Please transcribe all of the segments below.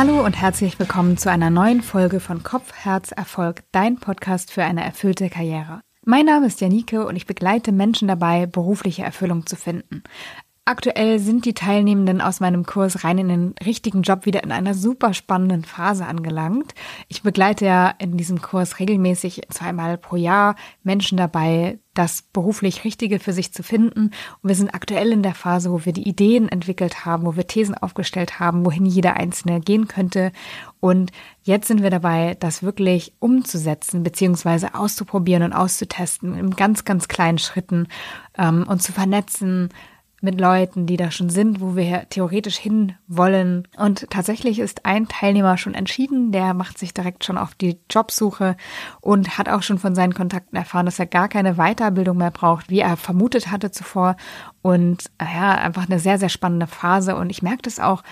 Hallo und herzlich willkommen zu einer neuen Folge von Kopf, Herz, Erfolg, dein Podcast für eine erfüllte Karriere. Mein Name ist Janike und ich begleite Menschen dabei, berufliche Erfüllung zu finden. Aktuell sind die Teilnehmenden aus meinem Kurs rein in den richtigen Job wieder in einer super spannenden Phase angelangt. Ich begleite ja in diesem Kurs regelmäßig zweimal pro Jahr Menschen dabei, das beruflich Richtige für sich zu finden. Und wir sind aktuell in der Phase, wo wir die Ideen entwickelt haben, wo wir Thesen aufgestellt haben, wohin jeder Einzelne gehen könnte. Und jetzt sind wir dabei, das wirklich umzusetzen, beziehungsweise auszuprobieren und auszutesten in ganz, ganz kleinen Schritten ähm, und zu vernetzen mit Leuten, die da schon sind, wo wir theoretisch hin wollen. Und tatsächlich ist ein Teilnehmer schon entschieden, der macht sich direkt schon auf die Jobsuche und hat auch schon von seinen Kontakten erfahren, dass er gar keine Weiterbildung mehr braucht, wie er vermutet hatte zuvor. Und ja, einfach eine sehr, sehr spannende Phase. Und ich merke das auch,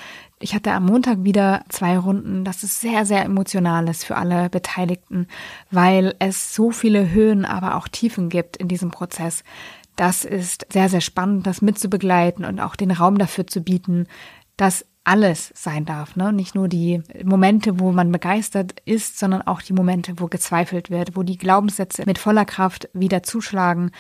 ich hatte am Montag wieder zwei Runden. Das ist sehr, sehr emotional ist für alle Beteiligten, weil es so viele Höhen, aber auch Tiefen gibt in diesem Prozess. Das ist sehr, sehr spannend, das mitzubegleiten und auch den Raum dafür zu bieten, dass alles sein darf. Ne? Nicht nur die Momente, wo man begeistert ist, sondern auch die Momente, wo gezweifelt wird, wo die Glaubenssätze mit voller Kraft wieder zuschlagen.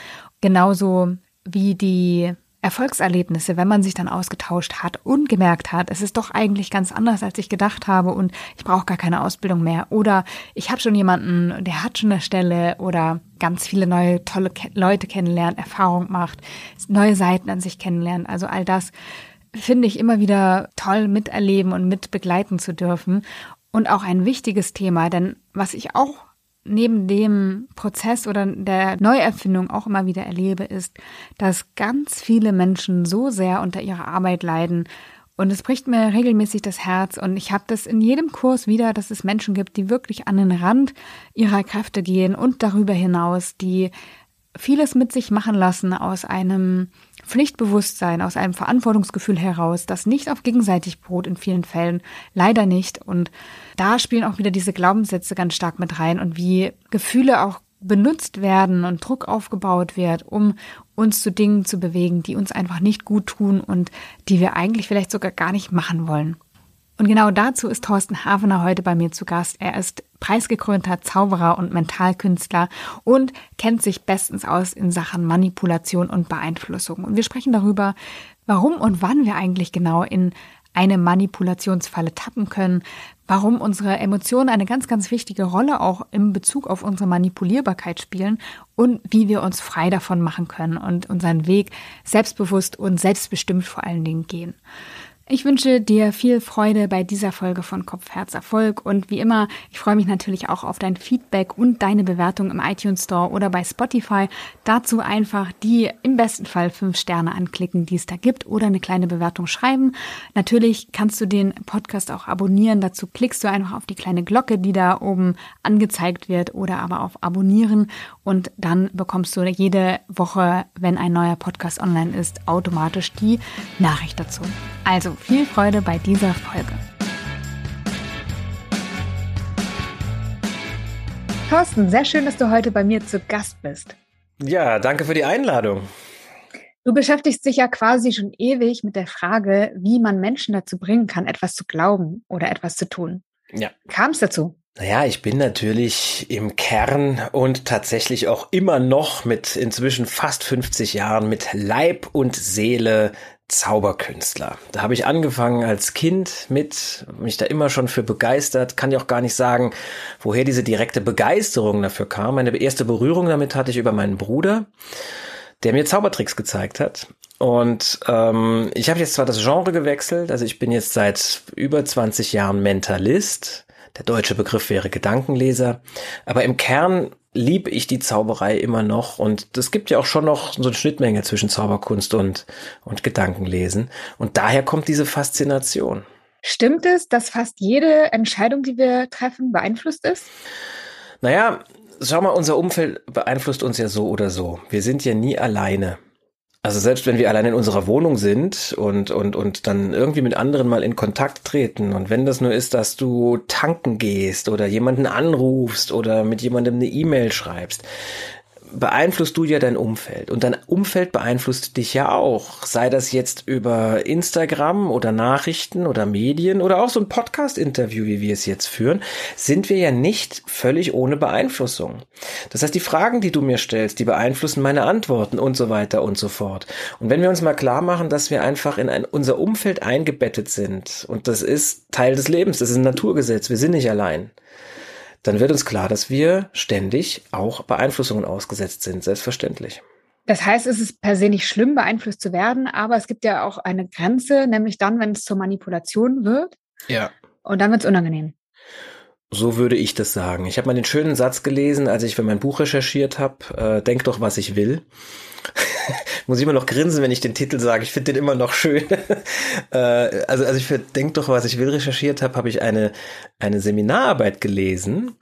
Genauso wie die Erfolgserlebnisse, wenn man sich dann ausgetauscht hat und gemerkt hat, es ist doch eigentlich ganz anders, als ich gedacht habe und ich brauche gar keine Ausbildung mehr. Oder ich habe schon jemanden, der hat schon eine Stelle oder ganz viele neue tolle Leute kennenlernen, Erfahrung macht, neue Seiten an sich kennenlernen. Also all das finde ich immer wieder toll miterleben und mit begleiten zu dürfen. Und auch ein wichtiges Thema, denn was ich auch neben dem Prozess oder der Neuerfindung auch immer wieder erlebe, ist, dass ganz viele Menschen so sehr unter ihrer Arbeit leiden. Und es bricht mir regelmäßig das Herz. Und ich habe das in jedem Kurs wieder, dass es Menschen gibt, die wirklich an den Rand ihrer Kräfte gehen und darüber hinaus, die vieles mit sich machen lassen aus einem Pflichtbewusstsein, aus einem Verantwortungsgefühl heraus, das nicht auf gegenseitig beruht in vielen Fällen, leider nicht. Und da spielen auch wieder diese Glaubenssätze ganz stark mit rein und wie Gefühle auch benutzt werden und Druck aufgebaut wird, um uns zu Dingen zu bewegen, die uns einfach nicht gut tun und die wir eigentlich vielleicht sogar gar nicht machen wollen. Und genau dazu ist Thorsten Havener heute bei mir zu Gast. Er ist preisgekrönter Zauberer und Mentalkünstler und kennt sich bestens aus in Sachen Manipulation und Beeinflussung. Und wir sprechen darüber, warum und wann wir eigentlich genau in eine Manipulationsfalle tappen können, warum unsere Emotionen eine ganz, ganz wichtige Rolle auch im Bezug auf unsere Manipulierbarkeit spielen und wie wir uns frei davon machen können und unseren Weg selbstbewusst und selbstbestimmt vor allen Dingen gehen. Ich wünsche dir viel Freude bei dieser Folge von Kopf, Herz, Erfolg und wie immer, ich freue mich natürlich auch auf dein Feedback und deine Bewertung im iTunes Store oder bei Spotify. Dazu einfach die im besten Fall fünf Sterne anklicken, die es da gibt oder eine kleine Bewertung schreiben. Natürlich kannst du den Podcast auch abonnieren. Dazu klickst du einfach auf die kleine Glocke, die da oben angezeigt wird oder aber auf Abonnieren und dann bekommst du jede Woche, wenn ein neuer Podcast online ist, automatisch die Nachricht dazu. Also viel Freude bei dieser Folge. Thorsten, sehr schön, dass du heute bei mir zu Gast bist. Ja, danke für die Einladung. Du beschäftigst dich ja quasi schon ewig mit der Frage, wie man Menschen dazu bringen kann, etwas zu glauben oder etwas zu tun. Ja. Kam es dazu? Naja, ich bin natürlich im Kern und tatsächlich auch immer noch mit inzwischen fast 50 Jahren mit Leib und Seele Zauberkünstler. Da habe ich angefangen als Kind mit, mich da immer schon für begeistert, kann ich auch gar nicht sagen, woher diese direkte Begeisterung dafür kam. Meine erste Berührung damit hatte ich über meinen Bruder, der mir Zaubertricks gezeigt hat. Und ähm, ich habe jetzt zwar das Genre gewechselt, also ich bin jetzt seit über 20 Jahren Mentalist. Der deutsche Begriff wäre Gedankenleser. Aber im Kern liebe ich die Zauberei immer noch und es gibt ja auch schon noch so eine Schnittmenge zwischen Zauberkunst und, und Gedankenlesen und daher kommt diese Faszination. Stimmt es, dass fast jede Entscheidung, die wir treffen, beeinflusst ist? Naja, schau mal, unser Umfeld beeinflusst uns ja so oder so. Wir sind ja nie alleine. Also selbst wenn wir allein in unserer Wohnung sind und, und, und dann irgendwie mit anderen mal in Kontakt treten und wenn das nur ist, dass du tanken gehst oder jemanden anrufst oder mit jemandem eine E-Mail schreibst, beeinflusst du ja dein Umfeld und dein Umfeld beeinflusst dich ja auch. Sei das jetzt über Instagram oder Nachrichten oder Medien oder auch so ein Podcast-Interview, wie wir es jetzt führen, sind wir ja nicht völlig ohne Beeinflussung. Das heißt, die Fragen, die du mir stellst, die beeinflussen meine Antworten und so weiter und so fort. Und wenn wir uns mal klar machen, dass wir einfach in ein, unser Umfeld eingebettet sind und das ist Teil des Lebens, das ist ein Naturgesetz, wir sind nicht allein dann wird uns klar, dass wir ständig auch Beeinflussungen ausgesetzt sind, selbstverständlich. Das heißt, es ist per se nicht schlimm, beeinflusst zu werden, aber es gibt ja auch eine Grenze, nämlich dann, wenn es zur Manipulation wird. Ja. Und dann wird es unangenehm. So würde ich das sagen. Ich habe mal den schönen Satz gelesen, als ich für mein Buch recherchiert habe, äh, denk doch, was ich will. Muss ich immer noch grinsen, wenn ich den Titel sage. Ich finde den immer noch schön. äh, also, also ich für Denk doch, was ich will recherchiert habe, habe ich eine, eine Seminararbeit gelesen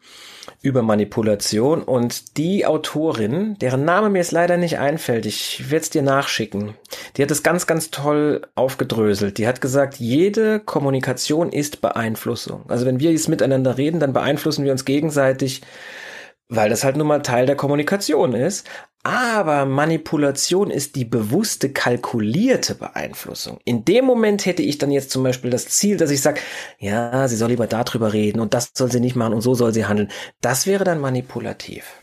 über Manipulation und die Autorin, deren Name mir jetzt leider nicht einfällt, ich werde es dir nachschicken, die hat es ganz, ganz toll aufgedröselt. Die hat gesagt, jede Kommunikation ist Beeinflussung. Also wenn wir jetzt miteinander reden, dann beeinflussen wir uns gegenseitig weil das halt nun mal Teil der Kommunikation ist. Aber Manipulation ist die bewusste, kalkulierte Beeinflussung. In dem Moment hätte ich dann jetzt zum Beispiel das Ziel, dass ich sage, ja, sie soll lieber darüber reden und das soll sie nicht machen und so soll sie handeln. Das wäre dann manipulativ.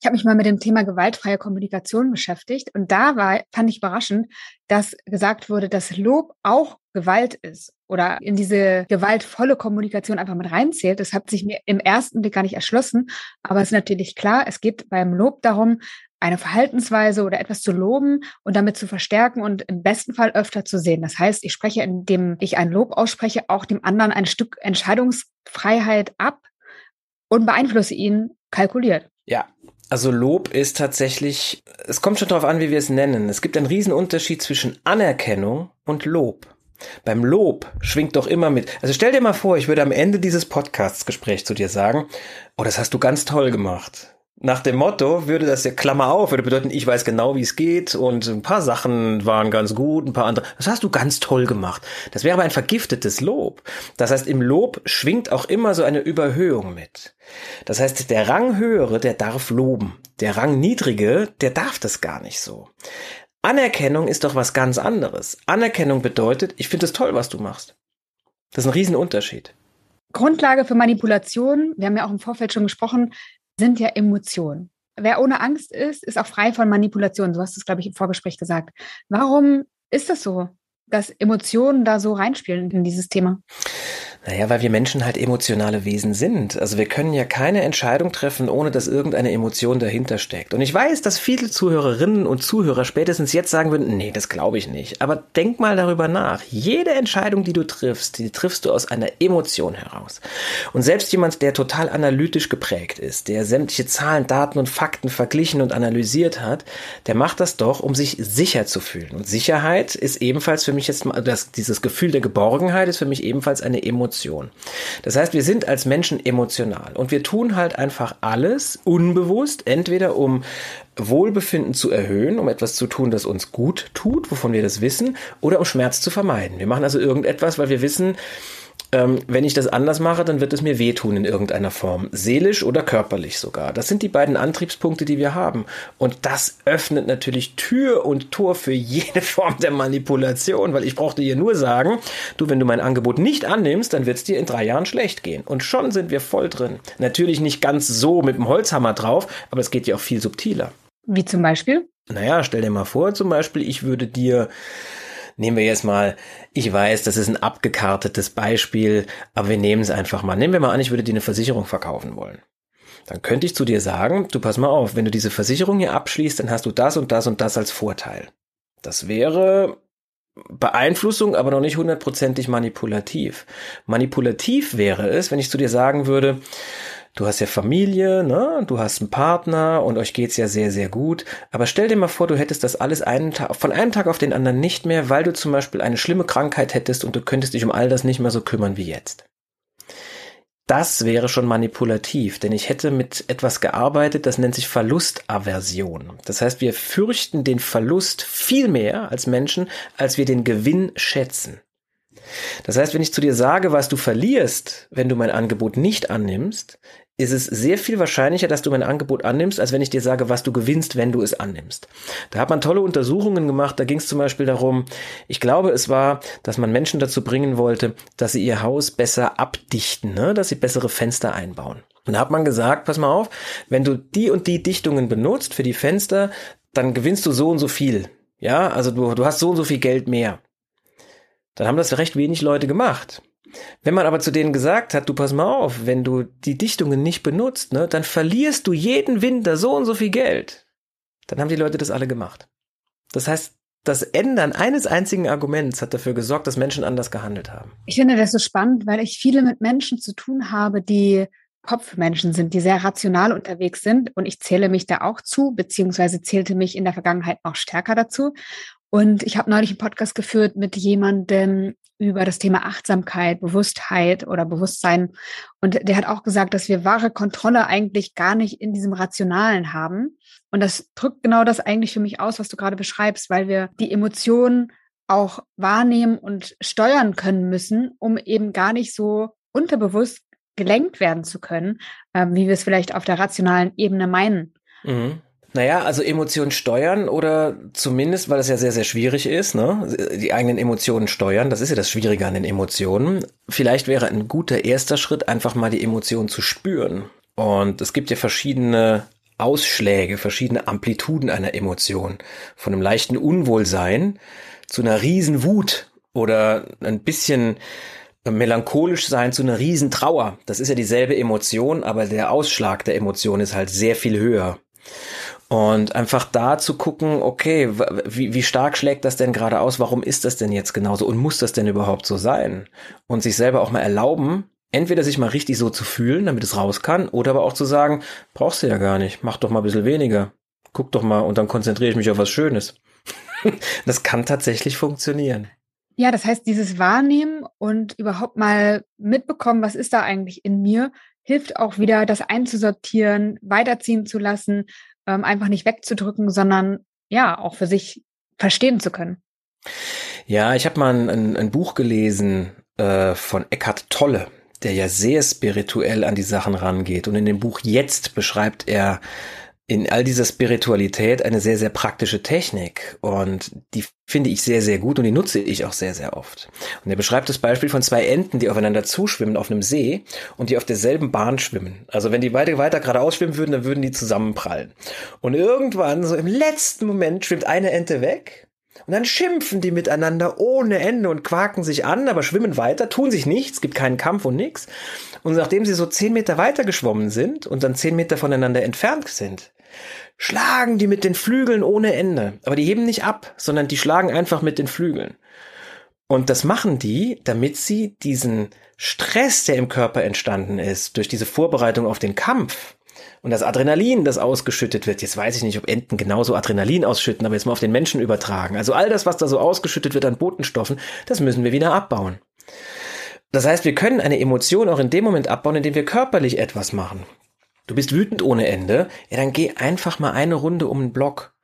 Ich habe mich mal mit dem Thema gewaltfreie Kommunikation beschäftigt und da war, fand ich überraschend, dass gesagt wurde, dass Lob auch Gewalt ist oder in diese gewaltvolle Kommunikation einfach mit reinzählt. Das hat sich mir im ersten Blick gar nicht erschlossen, aber es ist natürlich klar, es geht beim Lob darum, eine Verhaltensweise oder etwas zu loben und damit zu verstärken und im besten Fall öfter zu sehen. Das heißt, ich spreche, indem ich ein Lob ausspreche, auch dem anderen ein Stück Entscheidungsfreiheit ab und beeinflusse ihn kalkuliert. Ja, also Lob ist tatsächlich, es kommt schon darauf an, wie wir es nennen. Es gibt einen riesen Unterschied zwischen Anerkennung und Lob. Beim Lob schwingt doch immer mit. Also stell dir mal vor, ich würde am Ende dieses Podcasts-Gespräch zu dir sagen, oh, das hast du ganz toll gemacht. Nach dem Motto würde das ja Klammer auf, würde bedeuten, ich weiß genau, wie es geht und ein paar Sachen waren ganz gut, ein paar andere. Das hast du ganz toll gemacht. Das wäre aber ein vergiftetes Lob. Das heißt, im Lob schwingt auch immer so eine Überhöhung mit. Das heißt, der Ranghöhere, der darf loben. Der Rangniedrige, der darf das gar nicht so. Anerkennung ist doch was ganz anderes. Anerkennung bedeutet, ich finde es toll, was du machst. Das ist ein Riesenunterschied. Grundlage für Manipulation, wir haben ja auch im Vorfeld schon gesprochen, sind ja Emotionen. Wer ohne Angst ist, ist auch frei von Manipulation. So hast du es, glaube ich, im Vorgespräch gesagt. Warum ist das so, dass Emotionen da so reinspielen in dieses Thema? Naja, weil wir Menschen halt emotionale Wesen sind. Also wir können ja keine Entscheidung treffen, ohne dass irgendeine Emotion dahinter steckt. Und ich weiß, dass viele Zuhörerinnen und Zuhörer spätestens jetzt sagen würden, nee, das glaube ich nicht. Aber denk mal darüber nach. Jede Entscheidung, die du triffst, die triffst du aus einer Emotion heraus. Und selbst jemand, der total analytisch geprägt ist, der sämtliche Zahlen, Daten und Fakten verglichen und analysiert hat, der macht das doch, um sich sicher zu fühlen. Und Sicherheit ist ebenfalls für mich jetzt mal, dieses Gefühl der Geborgenheit ist für mich ebenfalls eine Emotion. Emotion. Das heißt, wir sind als Menschen emotional und wir tun halt einfach alles unbewusst, entweder um Wohlbefinden zu erhöhen, um etwas zu tun, das uns gut tut, wovon wir das wissen, oder um Schmerz zu vermeiden. Wir machen also irgendetwas, weil wir wissen, ähm, wenn ich das anders mache, dann wird es mir wehtun in irgendeiner Form, seelisch oder körperlich sogar. Das sind die beiden Antriebspunkte, die wir haben. Und das öffnet natürlich Tür und Tor für jede Form der Manipulation, weil ich brauchte hier nur sagen, du, wenn du mein Angebot nicht annimmst, dann wird es dir in drei Jahren schlecht gehen. Und schon sind wir voll drin. Natürlich nicht ganz so mit dem Holzhammer drauf, aber es geht ja auch viel subtiler. Wie zum Beispiel? Naja, stell dir mal vor, zum Beispiel, ich würde dir nehmen wir jetzt mal, ich weiß, das ist ein abgekartetes Beispiel, aber wir nehmen es einfach mal. Nehmen wir mal an, ich würde dir eine Versicherung verkaufen wollen. Dann könnte ich zu dir sagen, du pass mal auf, wenn du diese Versicherung hier abschließt, dann hast du das und das und das als Vorteil. Das wäre Beeinflussung, aber noch nicht hundertprozentig manipulativ. Manipulativ wäre es, wenn ich zu dir sagen würde, du hast ja Familie, ne? du hast einen Partner und euch geht's ja sehr, sehr gut. Aber stell dir mal vor, du hättest das alles einen Tag, von einem Tag auf den anderen nicht mehr, weil du zum Beispiel eine schlimme Krankheit hättest und du könntest dich um all das nicht mehr so kümmern wie jetzt. Das wäre schon manipulativ, denn ich hätte mit etwas gearbeitet, das nennt sich Verlustaversion. Das heißt, wir fürchten den Verlust viel mehr als Menschen, als wir den Gewinn schätzen. Das heißt, wenn ich zu dir sage, was du verlierst, wenn du mein Angebot nicht annimmst, ist es sehr viel wahrscheinlicher, dass du mein Angebot annimmst, als wenn ich dir sage, was du gewinnst, wenn du es annimmst. Da hat man tolle Untersuchungen gemacht. Da ging es zum Beispiel darum, ich glaube, es war, dass man Menschen dazu bringen wollte, dass sie ihr Haus besser abdichten, ne? dass sie bessere Fenster einbauen. Und da hat man gesagt, pass mal auf, wenn du die und die Dichtungen benutzt für die Fenster, dann gewinnst du so und so viel. Ja, also du, du hast so und so viel Geld mehr. Dann haben das recht wenig Leute gemacht. Wenn man aber zu denen gesagt hat, du pass mal auf, wenn du die Dichtungen nicht benutzt, ne, dann verlierst du jeden Winter so und so viel Geld. Dann haben die Leute das alle gemacht. Das heißt, das Ändern eines einzigen Arguments hat dafür gesorgt, dass Menschen anders gehandelt haben. Ich finde das so spannend, weil ich viele mit Menschen zu tun habe, die Kopfmenschen sind, die sehr rational unterwegs sind. Und ich zähle mich da auch zu, beziehungsweise zählte mich in der Vergangenheit noch stärker dazu. Und ich habe neulich einen Podcast geführt mit jemandem, über das Thema Achtsamkeit, Bewusstheit oder Bewusstsein. Und der hat auch gesagt, dass wir wahre Kontrolle eigentlich gar nicht in diesem Rationalen haben. Und das drückt genau das eigentlich für mich aus, was du gerade beschreibst, weil wir die Emotionen auch wahrnehmen und steuern können müssen, um eben gar nicht so unterbewusst gelenkt werden zu können, äh, wie wir es vielleicht auf der rationalen Ebene meinen. Mhm. Naja, also Emotionen steuern oder zumindest, weil es ja sehr, sehr schwierig ist, ne? die eigenen Emotionen steuern, das ist ja das Schwierige an den Emotionen. Vielleicht wäre ein guter erster Schritt, einfach mal die Emotionen zu spüren. Und es gibt ja verschiedene Ausschläge, verschiedene Amplituden einer Emotion. Von einem leichten Unwohlsein zu einer riesen Wut oder ein bisschen melancholisch sein zu einer riesen Trauer. Das ist ja dieselbe Emotion, aber der Ausschlag der Emotion ist halt sehr viel höher. Und einfach da zu gucken, okay, wie, wie stark schlägt das denn gerade aus? Warum ist das denn jetzt genauso? Und muss das denn überhaupt so sein? Und sich selber auch mal erlauben, entweder sich mal richtig so zu fühlen, damit es raus kann, oder aber auch zu sagen, brauchst du ja gar nicht, mach doch mal ein bisschen weniger. Guck doch mal und dann konzentriere ich mich auf was Schönes. das kann tatsächlich funktionieren. Ja, das heißt, dieses Wahrnehmen und überhaupt mal mitbekommen, was ist da eigentlich in mir, hilft auch wieder, das einzusortieren, weiterziehen zu lassen, ähm, einfach nicht wegzudrücken, sondern ja, auch für sich verstehen zu können. Ja, ich habe mal ein, ein, ein, Buch gelesen äh, von Eckhart Tolle, der ja sehr spirituell an die Sachen rangeht. Und in dem Buch Jetzt beschreibt er in all dieser Spiritualität eine sehr, sehr praktische Technik und die finde ich sehr, sehr gut und die nutze ich auch sehr, sehr oft. Und er beschreibt das Beispiel von zwei Enten, die aufeinander zuschwimmen auf einem See und die auf derselben Bahn schwimmen. Also wenn die weiter, weiter geradeaus schwimmen würden, dann würden die zusammenprallen. Und irgendwann, so im letzten Moment, schwimmt eine Ente weg und dann schimpfen die miteinander ohne Ende und quaken sich an, aber schwimmen weiter, tun sich nichts, gibt keinen Kampf und nichts. Und nachdem sie so zehn Meter weiter geschwommen sind und dann zehn Meter voneinander entfernt sind, schlagen die mit den Flügeln ohne Ende. Aber die heben nicht ab, sondern die schlagen einfach mit den Flügeln. Und das machen die, damit sie diesen Stress, der im Körper entstanden ist, durch diese Vorbereitung auf den Kampf und das Adrenalin, das ausgeschüttet wird, jetzt weiß ich nicht, ob Enten genauso Adrenalin ausschütten, aber jetzt mal auf den Menschen übertragen. Also all das, was da so ausgeschüttet wird an Botenstoffen, das müssen wir wieder abbauen. Das heißt, wir können eine Emotion auch in dem Moment abbauen, indem wir körperlich etwas machen. Du bist wütend ohne Ende, ja, dann geh einfach mal eine Runde um den Block.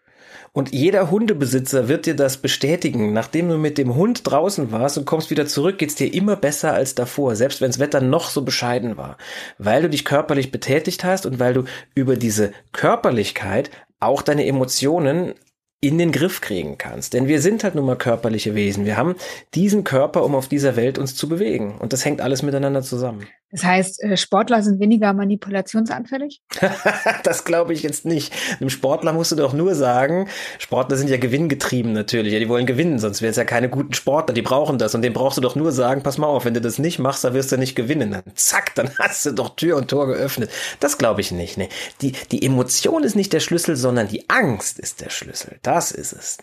Und jeder Hundebesitzer wird dir das bestätigen. Nachdem du mit dem Hund draußen warst und kommst wieder zurück, geht's dir immer besser als davor, selbst wenns Wetter noch so bescheiden war. Weil du dich körperlich betätigt hast und weil du über diese Körperlichkeit auch deine Emotionen in den Griff kriegen kannst. Denn wir sind halt nun mal körperliche Wesen. Wir haben diesen Körper, um auf dieser Welt uns zu bewegen. Und das hängt alles miteinander zusammen. Das heißt, äh, Sportler sind weniger manipulationsanfällig? das glaube ich jetzt nicht. Einem Sportler musst du doch nur sagen, Sportler sind ja gewinngetrieben natürlich. Ja, die wollen gewinnen, sonst wären es ja keine guten Sportler. Die brauchen das. Und dem brauchst du doch nur sagen, pass mal auf, wenn du das nicht machst, dann wirst du nicht gewinnen. Dann zack, dann hast du doch Tür und Tor geöffnet. Das glaube ich nicht. Nee. Die, die Emotion ist nicht der Schlüssel, sondern die Angst ist der Schlüssel. Das ist es.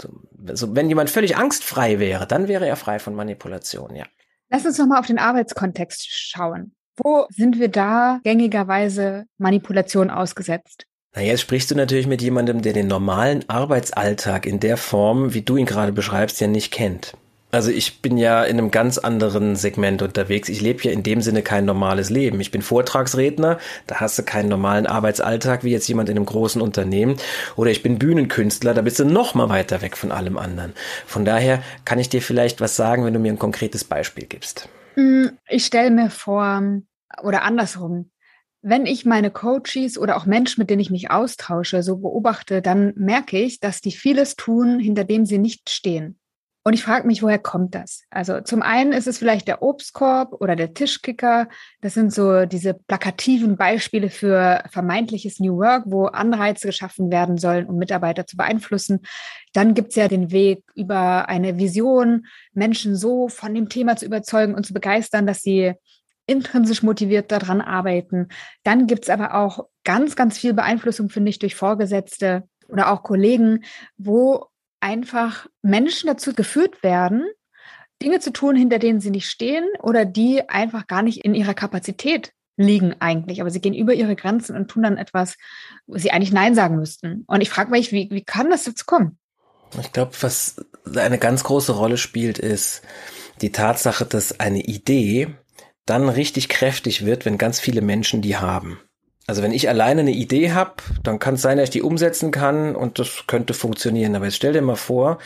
Also, wenn jemand völlig angstfrei wäre, dann wäre er frei von Manipulation, ja. Lass uns nochmal auf den Arbeitskontext schauen. Wo sind wir da gängigerweise Manipulation ausgesetzt? Na, jetzt sprichst du natürlich mit jemandem, der den normalen Arbeitsalltag in der Form, wie du ihn gerade beschreibst, ja nicht kennt. Also ich bin ja in einem ganz anderen Segment unterwegs. Ich lebe ja in dem Sinne kein normales Leben. Ich bin Vortragsredner, da hast du keinen normalen Arbeitsalltag wie jetzt jemand in einem großen Unternehmen. Oder ich bin Bühnenkünstler, da bist du noch mal weiter weg von allem anderen. Von daher kann ich dir vielleicht was sagen, wenn du mir ein konkretes Beispiel gibst. Mm, ich stelle mir vor, oder andersrum, wenn ich meine Coaches oder auch Menschen, mit denen ich mich austausche, so beobachte, dann merke ich, dass die vieles tun, hinter dem sie nicht stehen. Und ich frage mich, woher kommt das? Also zum einen ist es vielleicht der Obstkorb oder der Tischkicker. Das sind so diese plakativen Beispiele für vermeintliches New Work, wo Anreize geschaffen werden sollen, um Mitarbeiter zu beeinflussen. Dann gibt es ja den Weg über eine Vision, Menschen so von dem Thema zu überzeugen und zu begeistern, dass sie intrinsisch motiviert daran arbeiten. Dann gibt es aber auch ganz, ganz viel Beeinflussung, finde ich, durch Vorgesetzte oder auch Kollegen, wo einfach Menschen dazu geführt werden, Dinge zu tun, hinter denen sie nicht stehen oder die einfach gar nicht in ihrer Kapazität liegen eigentlich. Aber sie gehen über ihre Grenzen und tun dann etwas, wo sie eigentlich Nein sagen müssten. Und ich frage mich, wie, wie kann das jetzt kommen? Ich glaube, was eine ganz große Rolle spielt, ist die Tatsache, dass eine Idee dann richtig kräftig wird, wenn ganz viele Menschen die haben. Also wenn ich alleine eine Idee habe, dann kann es sein, dass ich die umsetzen kann und das könnte funktionieren. Aber jetzt stell dir mal vor,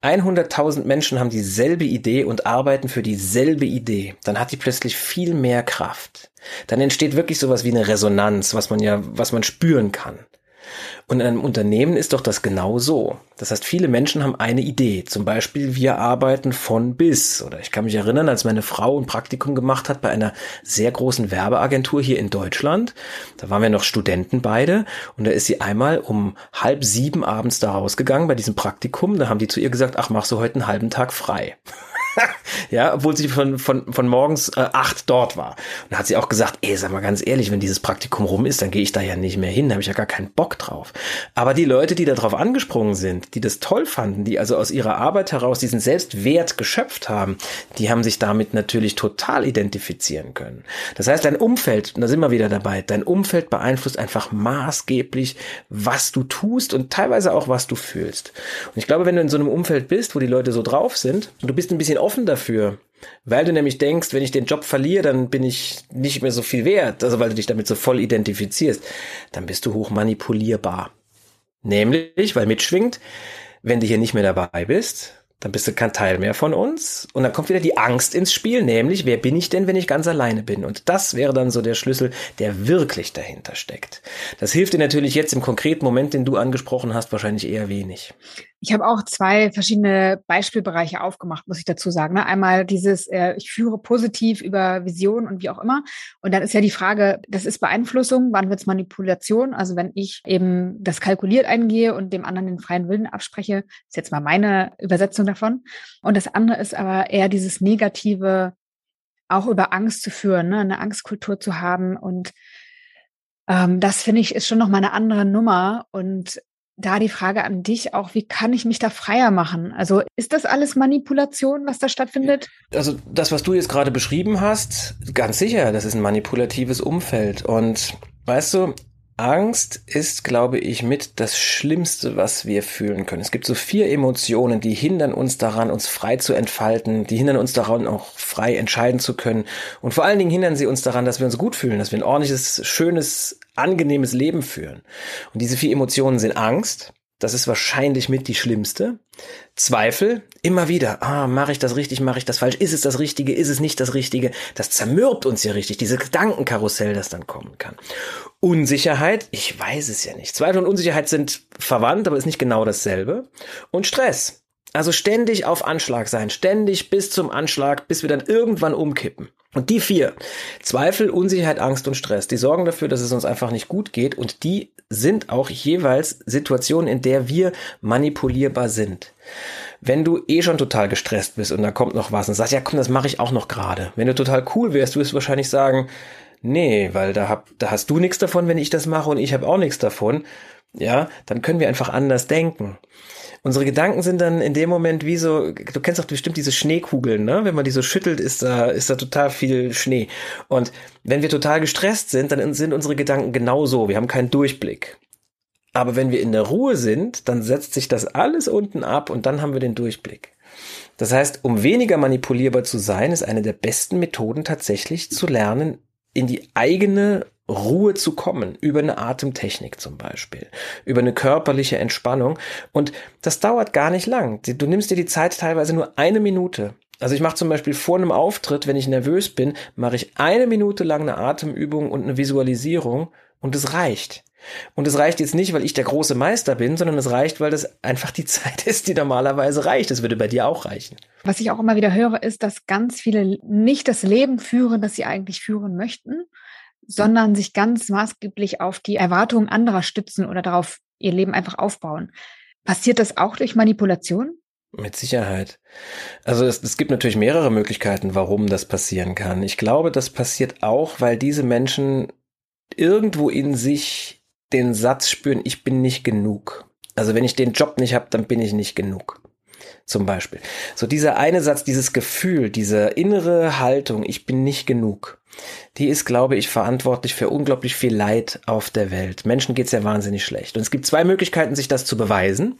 100.000 Menschen haben dieselbe Idee und arbeiten für dieselbe Idee. Dann hat die plötzlich viel mehr Kraft. Dann entsteht wirklich sowas wie eine Resonanz, was man ja, was man spüren kann. Und in einem Unternehmen ist doch das genau so. Das heißt, viele Menschen haben eine Idee. Zum Beispiel, wir arbeiten von bis. Oder ich kann mich erinnern, als meine Frau ein Praktikum gemacht hat bei einer sehr großen Werbeagentur hier in Deutschland. Da waren wir noch Studenten beide. Und da ist sie einmal um halb sieben abends da rausgegangen bei diesem Praktikum. Da haben die zu ihr gesagt, ach, machst du heute einen halben Tag frei. ja, obwohl sie von, von, von morgens äh, acht dort war. Und da hat sie auch gesagt, ey, sag mal ganz ehrlich, wenn dieses Praktikum rum ist, dann gehe ich da ja nicht mehr hin, da habe ich ja gar keinen Bock drauf. Aber die Leute, die da drauf angesprungen sind, die das toll fanden, die also aus ihrer Arbeit heraus diesen Selbstwert geschöpft haben, die haben sich damit natürlich total identifizieren können. Das heißt, dein Umfeld, und da sind wir wieder dabei, dein Umfeld beeinflusst einfach maßgeblich, was du tust und teilweise auch, was du fühlst. Und ich glaube, wenn du in so einem Umfeld bist, wo die Leute so drauf sind und du bist ein bisschen offen dafür, weil du nämlich denkst, wenn ich den Job verliere, dann bin ich nicht mehr so viel wert, also weil du dich damit so voll identifizierst, dann bist du hoch manipulierbar. Nämlich, weil mitschwingt, wenn du hier nicht mehr dabei bist, dann bist du kein Teil mehr von uns. Und dann kommt wieder die Angst ins Spiel, nämlich, wer bin ich denn, wenn ich ganz alleine bin? Und das wäre dann so der Schlüssel, der wirklich dahinter steckt. Das hilft dir natürlich jetzt im konkreten Moment, den du angesprochen hast, wahrscheinlich eher wenig. Ich habe auch zwei verschiedene Beispielbereiche aufgemacht, muss ich dazu sagen. Ne? Einmal dieses, äh, ich führe positiv über Vision und wie auch immer. Und dann ist ja die Frage, das ist Beeinflussung, wann wird es Manipulation? Also wenn ich eben das kalkuliert eingehe und dem anderen den freien Willen abspreche, ist jetzt mal meine Übersetzung davon. Und das andere ist aber eher dieses negative, auch über Angst zu führen, ne? eine Angstkultur zu haben und ähm, das finde ich ist schon noch mal eine andere Nummer und da die Frage an dich auch, wie kann ich mich da freier machen? Also ist das alles Manipulation, was da stattfindet? Also das, was du jetzt gerade beschrieben hast, ganz sicher, das ist ein manipulatives Umfeld. Und weißt du, Angst ist, glaube ich, mit das Schlimmste, was wir fühlen können. Es gibt so vier Emotionen, die hindern uns daran, uns frei zu entfalten, die hindern uns daran, auch frei entscheiden zu können. Und vor allen Dingen hindern sie uns daran, dass wir uns gut fühlen, dass wir ein ordentliches, schönes, angenehmes Leben führen. Und diese vier Emotionen sind Angst, das ist wahrscheinlich mit die schlimmste. Zweifel, immer wieder. Ah, mache ich das richtig, mache ich das falsch? Ist es das Richtige, ist es nicht das Richtige? Das zermürbt uns ja richtig, diese Gedankenkarussell, das dann kommen kann. Unsicherheit, ich weiß es ja nicht. Zweifel und Unsicherheit sind verwandt, aber ist nicht genau dasselbe. Und Stress. Also ständig auf Anschlag sein, ständig bis zum Anschlag, bis wir dann irgendwann umkippen. Und die vier, Zweifel, Unsicherheit, Angst und Stress, die sorgen dafür, dass es uns einfach nicht gut geht und die sind auch jeweils Situationen, in der wir manipulierbar sind. Wenn du eh schon total gestresst bist und da kommt noch was und sagst, ja komm, das mache ich auch noch gerade. Wenn du total cool wärst, wirst du wahrscheinlich sagen, nee, weil da, hab, da hast du nichts davon, wenn ich das mache und ich habe auch nichts davon. Ja, dann können wir einfach anders denken. Unsere Gedanken sind dann in dem Moment wie so, du kennst doch bestimmt diese Schneekugeln, ne? Wenn man die so schüttelt, ist da, ist da total viel Schnee. Und wenn wir total gestresst sind, dann sind unsere Gedanken genauso. Wir haben keinen Durchblick. Aber wenn wir in der Ruhe sind, dann setzt sich das alles unten ab und dann haben wir den Durchblick. Das heißt, um weniger manipulierbar zu sein, ist eine der besten Methoden tatsächlich zu lernen, in die eigene Ruhe zu kommen, über eine Atemtechnik zum Beispiel, über eine körperliche Entspannung. Und das dauert gar nicht lang. Du nimmst dir die Zeit teilweise nur eine Minute. Also ich mache zum Beispiel vor einem Auftritt, wenn ich nervös bin, mache ich eine Minute lang eine Atemübung und eine Visualisierung und es reicht. Und es reicht jetzt nicht, weil ich der große Meister bin, sondern es reicht, weil das einfach die Zeit ist, die normalerweise reicht. Das würde bei dir auch reichen. Was ich auch immer wieder höre, ist, dass ganz viele nicht das Leben führen, das sie eigentlich führen möchten, sondern sich ganz maßgeblich auf die Erwartungen anderer stützen oder darauf ihr Leben einfach aufbauen. Passiert das auch durch Manipulation? Mit Sicherheit. Also es, es gibt natürlich mehrere Möglichkeiten, warum das passieren kann. Ich glaube, das passiert auch, weil diese Menschen irgendwo in sich den Satz spüren, ich bin nicht genug. Also wenn ich den Job nicht habe, dann bin ich nicht genug. Zum Beispiel. So dieser eine Satz, dieses Gefühl, diese innere Haltung, ich bin nicht genug die ist, glaube ich, verantwortlich für unglaublich viel Leid auf der Welt. Menschen geht's ja wahnsinnig schlecht. Und es gibt zwei Möglichkeiten, sich das zu beweisen.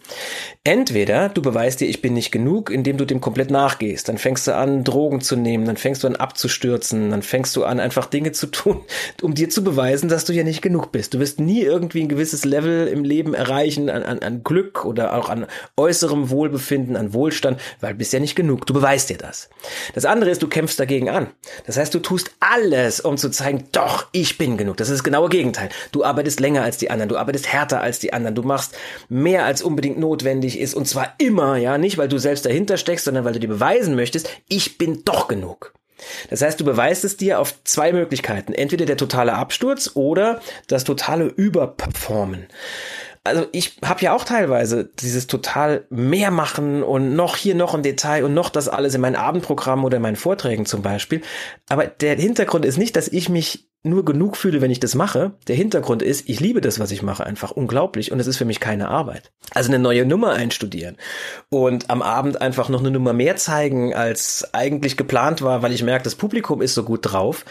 Entweder du beweist dir, ich bin nicht genug, indem du dem komplett nachgehst. Dann fängst du an, Drogen zu nehmen, dann fängst du an, abzustürzen, dann fängst du an, einfach Dinge zu tun, um dir zu beweisen, dass du ja nicht genug bist. Du wirst nie irgendwie ein gewisses Level im Leben erreichen an, an, an Glück oder auch an äußerem Wohlbefinden, an Wohlstand, weil du bist ja nicht genug. Du beweist dir das. Das andere ist, du kämpfst dagegen an. Das heißt, du tust alles, um zu zeigen, doch, ich bin genug. Das ist das genaue Gegenteil. Du arbeitest länger als die anderen, du arbeitest härter als die anderen, du machst mehr als unbedingt notwendig ist und zwar immer, ja, nicht weil du selbst dahinter steckst, sondern weil du dir beweisen möchtest, ich bin doch genug. Das heißt, du beweist es dir auf zwei Möglichkeiten. Entweder der totale Absturz oder das totale Überperformen also ich habe ja auch teilweise dieses total mehr machen und noch hier noch ein Detail und noch das alles in mein Abendprogramm oder in meinen Vorträgen zum Beispiel. Aber der Hintergrund ist nicht, dass ich mich nur genug fühle, wenn ich das mache. Der Hintergrund ist, ich liebe das, was ich mache, einfach unglaublich und es ist für mich keine Arbeit. Also eine neue Nummer einstudieren und am Abend einfach noch eine Nummer mehr zeigen, als eigentlich geplant war, weil ich merke, das Publikum ist so gut drauf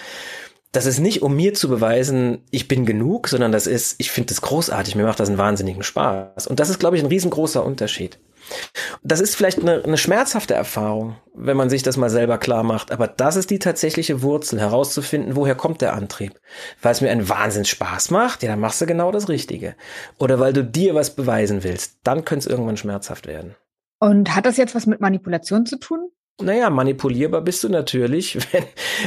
das ist nicht, um mir zu beweisen, ich bin genug, sondern das ist, ich finde das großartig, mir macht das einen wahnsinnigen Spaß. Und das ist, glaube ich, ein riesengroßer Unterschied. Das ist vielleicht eine, eine schmerzhafte Erfahrung, wenn man sich das mal selber klar macht, aber das ist die tatsächliche Wurzel, herauszufinden, woher kommt der Antrieb. Weil es mir einen Wahnsinn Spaß macht, ja, dann machst du genau das Richtige. Oder weil du dir was beweisen willst, dann könnte es irgendwann schmerzhaft werden. Und hat das jetzt was mit Manipulation zu tun? Naja, manipulierbar bist du natürlich, wenn,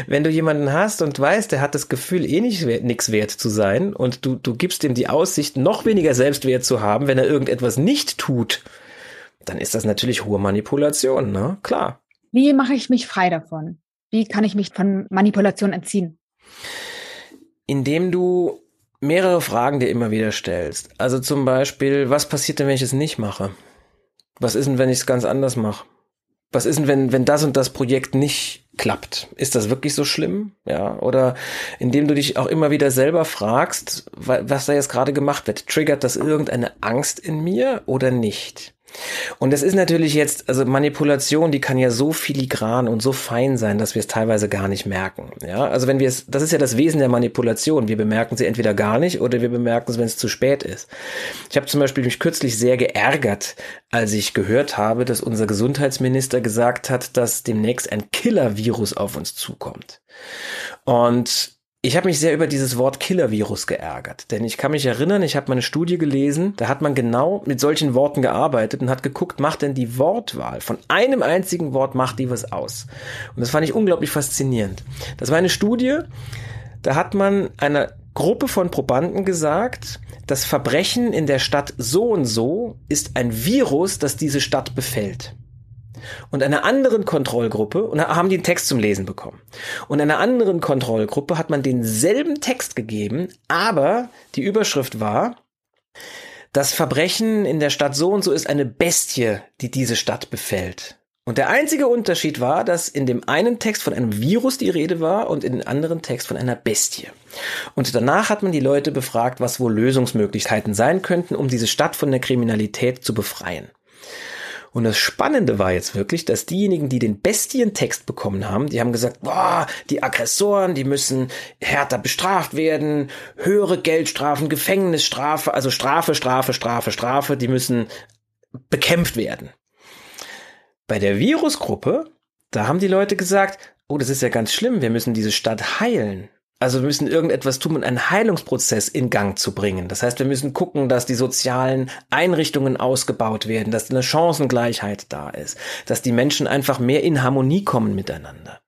wenn du jemanden hast und weißt, der hat das Gefühl, eh nicht nichts wert zu sein und du, du gibst ihm die Aussicht, noch weniger Selbstwert zu haben, wenn er irgendetwas nicht tut, dann ist das natürlich hohe Manipulation, ne? Klar. Wie mache ich mich frei davon? Wie kann ich mich von Manipulation entziehen? Indem du mehrere Fragen dir immer wieder stellst. Also zum Beispiel, was passiert denn, wenn ich es nicht mache? Was ist denn, wenn ich es ganz anders mache? Was ist denn, wenn, wenn das und das Projekt nicht klappt? Ist das wirklich so schlimm? Ja, oder indem du dich auch immer wieder selber fragst, was da jetzt gerade gemacht wird, triggert das irgendeine Angst in mir oder nicht? Und es ist natürlich jetzt, also Manipulation, die kann ja so filigran und so fein sein, dass wir es teilweise gar nicht merken. Ja, also wenn wir es, das ist ja das Wesen der Manipulation. Wir bemerken sie entweder gar nicht oder wir bemerken es, wenn es zu spät ist. Ich habe zum Beispiel mich kürzlich sehr geärgert, als ich gehört habe, dass unser Gesundheitsminister gesagt hat, dass demnächst ein Killer-Virus auf uns zukommt. Und ich habe mich sehr über dieses Wort Killer-Virus geärgert, denn ich kann mich erinnern, ich habe mal eine Studie gelesen, da hat man genau mit solchen Worten gearbeitet und hat geguckt, macht denn die Wortwahl von einem einzigen Wort, macht die was aus? Und das fand ich unglaublich faszinierend. Das war eine Studie, da hat man einer Gruppe von Probanden gesagt, das Verbrechen in der Stadt so und so ist ein Virus, das diese Stadt befällt und einer anderen Kontrollgruppe und haben den Text zum Lesen bekommen. Und einer anderen Kontrollgruppe hat man denselben Text gegeben, aber die Überschrift war, das Verbrechen in der Stadt so und so ist eine Bestie, die diese Stadt befällt. Und der einzige Unterschied war, dass in dem einen Text von einem Virus die Rede war und in dem anderen Text von einer Bestie. Und danach hat man die Leute befragt, was wohl Lösungsmöglichkeiten sein könnten, um diese Stadt von der Kriminalität zu befreien. Und das Spannende war jetzt wirklich, dass diejenigen, die den Bestientext bekommen haben, die haben gesagt, boah, die Aggressoren, die müssen härter bestraft werden, höhere Geldstrafen, Gefängnisstrafe, also Strafe, Strafe, Strafe, Strafe, die müssen bekämpft werden. Bei der Virusgruppe, da haben die Leute gesagt, oh, das ist ja ganz schlimm, wir müssen diese Stadt heilen. Also wir müssen irgendetwas tun, um einen Heilungsprozess in Gang zu bringen. Das heißt, wir müssen gucken, dass die sozialen Einrichtungen ausgebaut werden, dass eine Chancengleichheit da ist, dass die Menschen einfach mehr in Harmonie kommen miteinander.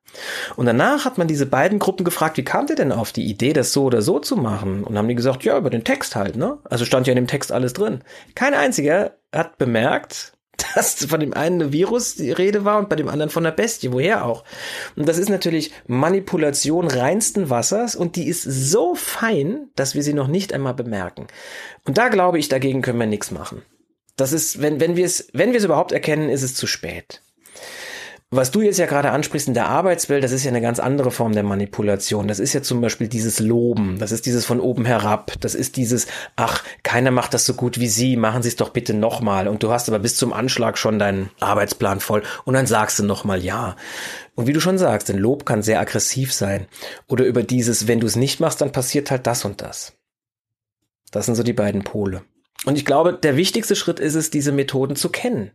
Und danach hat man diese beiden Gruppen gefragt, wie kamt ihr denn auf die Idee, das so oder so zu machen? Und haben die gesagt, ja, über den Text halt, ne? Also stand ja in dem Text alles drin. Kein einziger hat bemerkt, dass von dem einen eine Virus die Rede war und bei dem anderen von der Bestie, woher auch. Und das ist natürlich Manipulation reinsten Wassers und die ist so fein, dass wir sie noch nicht einmal bemerken. Und da glaube ich, dagegen können wir nichts machen. Das ist, wenn, wenn wir es, wenn wir es überhaupt erkennen, ist es zu spät. Was du jetzt ja gerade ansprichst in der Arbeitswelt, das ist ja eine ganz andere Form der Manipulation. Das ist ja zum Beispiel dieses Loben, das ist dieses von oben herab, das ist dieses, ach, keiner macht das so gut wie Sie, machen Sie es doch bitte nochmal. Und du hast aber bis zum Anschlag schon deinen Arbeitsplan voll und dann sagst du nochmal ja. Und wie du schon sagst, denn Lob kann sehr aggressiv sein. Oder über dieses, wenn du es nicht machst, dann passiert halt das und das. Das sind so die beiden Pole. Und ich glaube, der wichtigste Schritt ist es, diese Methoden zu kennen.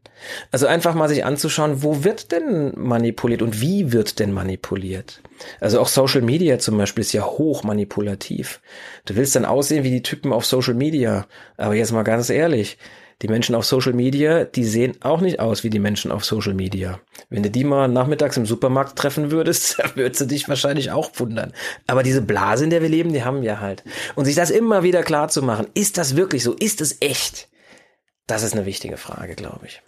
Also einfach mal sich anzuschauen, wo wird denn manipuliert und wie wird denn manipuliert. Also auch Social Media zum Beispiel ist ja hoch manipulativ. Du willst dann aussehen wie die Typen auf Social Media. Aber jetzt mal ganz ehrlich, die Menschen auf Social Media, die sehen auch nicht aus wie die Menschen auf Social Media. Wenn du die mal nachmittags im Supermarkt treffen würdest, dann würdest du dich wahrscheinlich auch wundern. Aber diese Blase, in der wir leben, die haben wir halt. Und sich das immer wieder klar zu machen, ist das wirklich so? Ist es echt? Das ist eine wichtige Frage, glaube ich.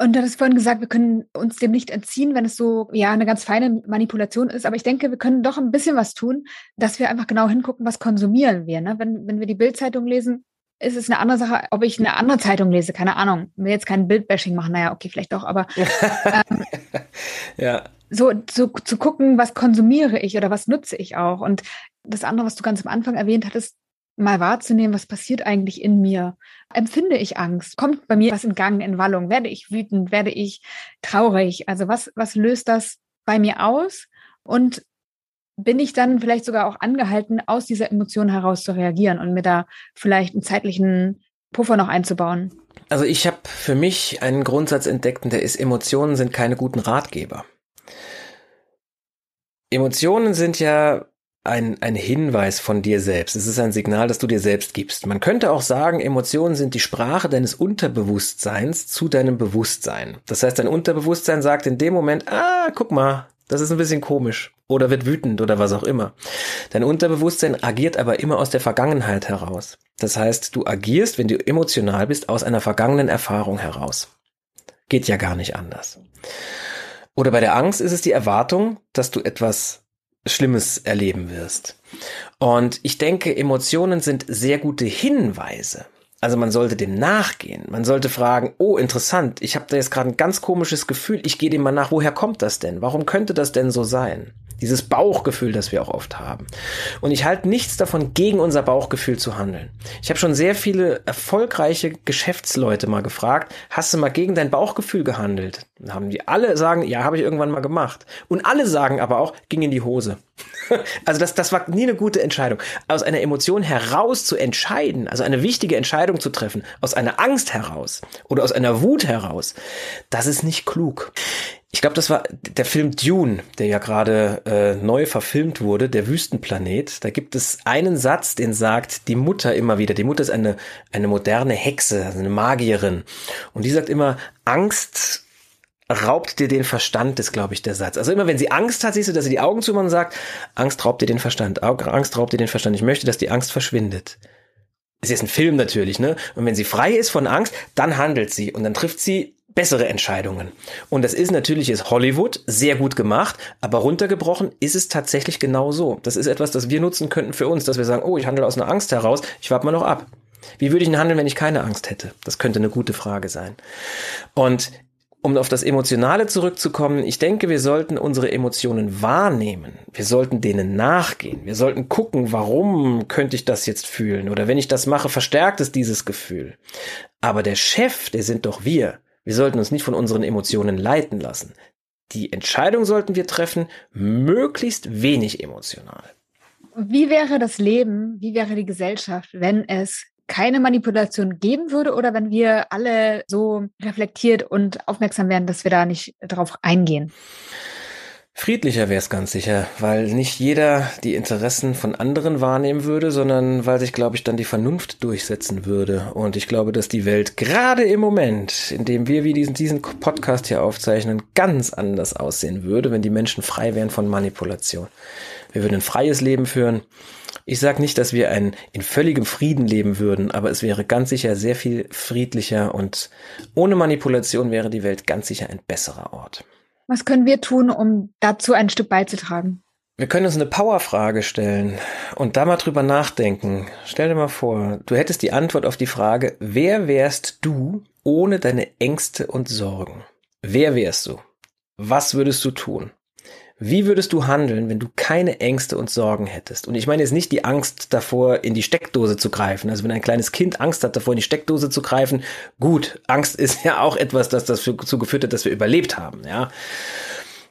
Und du hast vorhin gesagt, wir können uns dem nicht entziehen, wenn es so ja eine ganz feine Manipulation ist. Aber ich denke, wir können doch ein bisschen was tun, dass wir einfach genau hingucken, was konsumieren wir. Ne? Wenn, wenn wir die Bildzeitung lesen, ist es eine andere Sache, ob ich eine andere Zeitung lese, keine Ahnung. Will jetzt kein Bildbashing machen, naja, okay, vielleicht doch, aber ähm, ja. so zu, zu gucken, was konsumiere ich oder was nutze ich auch. Und das andere, was du ganz am Anfang erwähnt hattest, mal wahrzunehmen, was passiert eigentlich in mir. Empfinde ich Angst? Kommt bei mir was in Gang, in Wallung? Werde ich wütend? Werde ich traurig? Also was, was löst das bei mir aus? Und bin ich dann vielleicht sogar auch angehalten, aus dieser Emotion heraus zu reagieren und mir da vielleicht einen zeitlichen Puffer noch einzubauen? Also ich habe für mich einen Grundsatz entdeckt, und der ist, Emotionen sind keine guten Ratgeber. Emotionen sind ja ein, ein Hinweis von dir selbst. Es ist ein Signal, das du dir selbst gibst. Man könnte auch sagen, Emotionen sind die Sprache deines Unterbewusstseins zu deinem Bewusstsein. Das heißt, dein Unterbewusstsein sagt in dem Moment, ah, guck mal, das ist ein bisschen komisch. Oder wird wütend oder was auch immer. Dein Unterbewusstsein agiert aber immer aus der Vergangenheit heraus. Das heißt, du agierst, wenn du emotional bist, aus einer vergangenen Erfahrung heraus. Geht ja gar nicht anders. Oder bei der Angst ist es die Erwartung, dass du etwas Schlimmes erleben wirst. Und ich denke, Emotionen sind sehr gute Hinweise. Also man sollte dem nachgehen. Man sollte fragen, oh interessant, ich habe da jetzt gerade ein ganz komisches Gefühl, ich gehe dem mal nach, woher kommt das denn? Warum könnte das denn so sein? Dieses Bauchgefühl, das wir auch oft haben. Und ich halte nichts davon, gegen unser Bauchgefühl zu handeln. Ich habe schon sehr viele erfolgreiche Geschäftsleute mal gefragt, hast du mal gegen dein Bauchgefühl gehandelt? Dann haben die alle sagen, ja, habe ich irgendwann mal gemacht. Und alle sagen aber auch, ging in die Hose. Also das, das war nie eine gute Entscheidung. Aus einer Emotion heraus zu entscheiden, also eine wichtige Entscheidung zu treffen, aus einer Angst heraus oder aus einer Wut heraus, das ist nicht klug. Ich glaube, das war der Film Dune, der ja gerade äh, neu verfilmt wurde, der Wüstenplanet. Da gibt es einen Satz, den sagt die Mutter immer wieder. Die Mutter ist eine, eine moderne Hexe, also eine Magierin. Und die sagt immer, Angst raubt dir den Verstand, ist, glaube ich, der Satz. Also immer, wenn sie Angst hat, siehst du, dass sie die Augen zumacht und sagt, Angst raubt dir den Verstand, Angst raubt dir den Verstand. Ich möchte, dass die Angst verschwindet. Ist ein Film natürlich, ne? Und wenn sie frei ist von Angst, dann handelt sie und dann trifft sie bessere Entscheidungen. Und das ist natürlich ist Hollywood sehr gut gemacht, aber runtergebrochen ist es tatsächlich genau so. Das ist etwas, das wir nutzen könnten für uns, dass wir sagen, oh, ich handle aus einer Angst heraus, ich warte mal noch ab. Wie würde ich denn handeln, wenn ich keine Angst hätte? Das könnte eine gute Frage sein. Und um auf das Emotionale zurückzukommen, ich denke, wir sollten unsere Emotionen wahrnehmen. Wir sollten denen nachgehen. Wir sollten gucken, warum könnte ich das jetzt fühlen? Oder wenn ich das mache, verstärkt es dieses Gefühl. Aber der Chef, der sind doch wir. Wir sollten uns nicht von unseren Emotionen leiten lassen. Die Entscheidung sollten wir treffen, möglichst wenig emotional. Wie wäre das Leben, wie wäre die Gesellschaft, wenn es keine Manipulation geben würde oder wenn wir alle so reflektiert und aufmerksam wären, dass wir da nicht drauf eingehen? Friedlicher wäre es ganz sicher, weil nicht jeder die Interessen von anderen wahrnehmen würde, sondern weil sich, glaube ich, dann die Vernunft durchsetzen würde. Und ich glaube, dass die Welt gerade im Moment, in dem wir wie diesen, diesen Podcast hier aufzeichnen, ganz anders aussehen würde, wenn die Menschen frei wären von Manipulation. Wir würden ein freies Leben führen. Ich sage nicht, dass wir ein, in völligem Frieden leben würden, aber es wäre ganz sicher sehr viel friedlicher und ohne Manipulation wäre die Welt ganz sicher ein besserer Ort. Was können wir tun, um dazu ein Stück beizutragen? Wir können uns eine Powerfrage stellen und da mal drüber nachdenken. Stell dir mal vor, du hättest die Antwort auf die Frage, wer wärst du ohne deine Ängste und Sorgen? Wer wärst du? Was würdest du tun? Wie würdest du handeln, wenn du keine Ängste und Sorgen hättest? Und ich meine jetzt nicht die Angst davor, in die Steckdose zu greifen. Also wenn ein kleines Kind Angst hat davor, in die Steckdose zu greifen, gut, Angst ist ja auch etwas, das dazu geführt hat, dass wir überlebt haben, ja.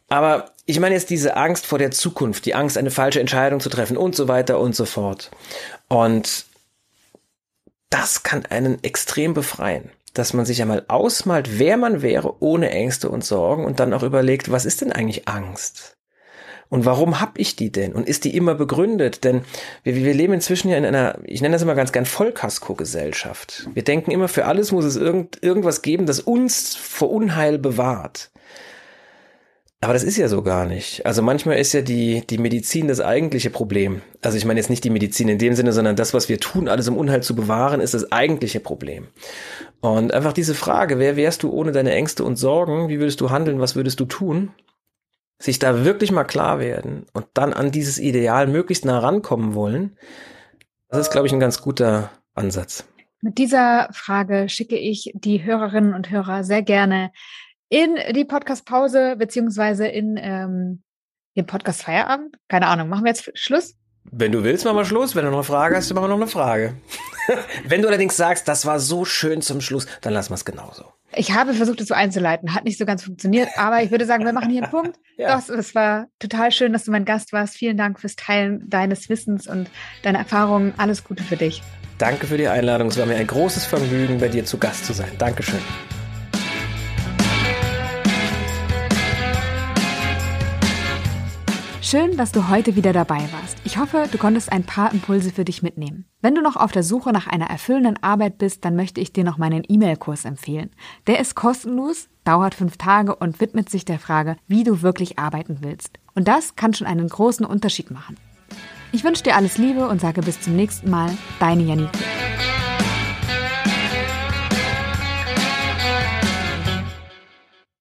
Aber ich meine jetzt diese Angst vor der Zukunft, die Angst, eine falsche Entscheidung zu treffen und so weiter und so fort. Und das kann einen extrem befreien dass man sich einmal ausmalt, wer man wäre ohne Ängste und Sorgen und dann auch überlegt, was ist denn eigentlich Angst? Und warum hab ich die denn? Und ist die immer begründet? Denn wir, wir leben inzwischen ja in einer, ich nenne das immer ganz gern Vollkasko-Gesellschaft. Wir denken immer, für alles muss es irgend, irgendwas geben, das uns vor Unheil bewahrt. Aber das ist ja so gar nicht. Also manchmal ist ja die, die Medizin das eigentliche Problem. Also ich meine jetzt nicht die Medizin in dem Sinne, sondern das, was wir tun, alles um Unheil zu bewahren, ist das eigentliche Problem. Und einfach diese Frage, wer wärst du ohne deine Ängste und Sorgen? Wie würdest du handeln? Was würdest du tun? Sich da wirklich mal klar werden und dann an dieses Ideal möglichst nah rankommen wollen, das ist, glaube ich, ein ganz guter Ansatz. Mit dieser Frage schicke ich die Hörerinnen und Hörer sehr gerne in die Podcast-Pause beziehungsweise in ähm, den Podcast-Feierabend. Keine Ahnung, machen wir jetzt Schluss? Wenn du willst, machen wir Schluss. Wenn du noch eine Frage hast, machen wir noch eine Frage. Wenn du allerdings sagst, das war so schön zum Schluss, dann lassen wir es genauso. Ich habe versucht, es so einzuleiten, hat nicht so ganz funktioniert, aber ich würde sagen, wir machen hier einen Punkt. ja. Doch, es war total schön, dass du mein Gast warst. Vielen Dank fürs Teilen deines Wissens und deiner Erfahrungen. Alles Gute für dich. Danke für die Einladung. Es war mir ein großes Vergnügen, bei dir zu Gast zu sein. Dankeschön. Schön, dass du heute wieder dabei warst. Ich hoffe, du konntest ein paar Impulse für dich mitnehmen. Wenn du noch auf der Suche nach einer erfüllenden Arbeit bist, dann möchte ich dir noch meinen E-Mail-Kurs empfehlen. Der ist kostenlos, dauert fünf Tage und widmet sich der Frage, wie du wirklich arbeiten willst. Und das kann schon einen großen Unterschied machen. Ich wünsche dir alles Liebe und sage bis zum nächsten Mal, deine Janike.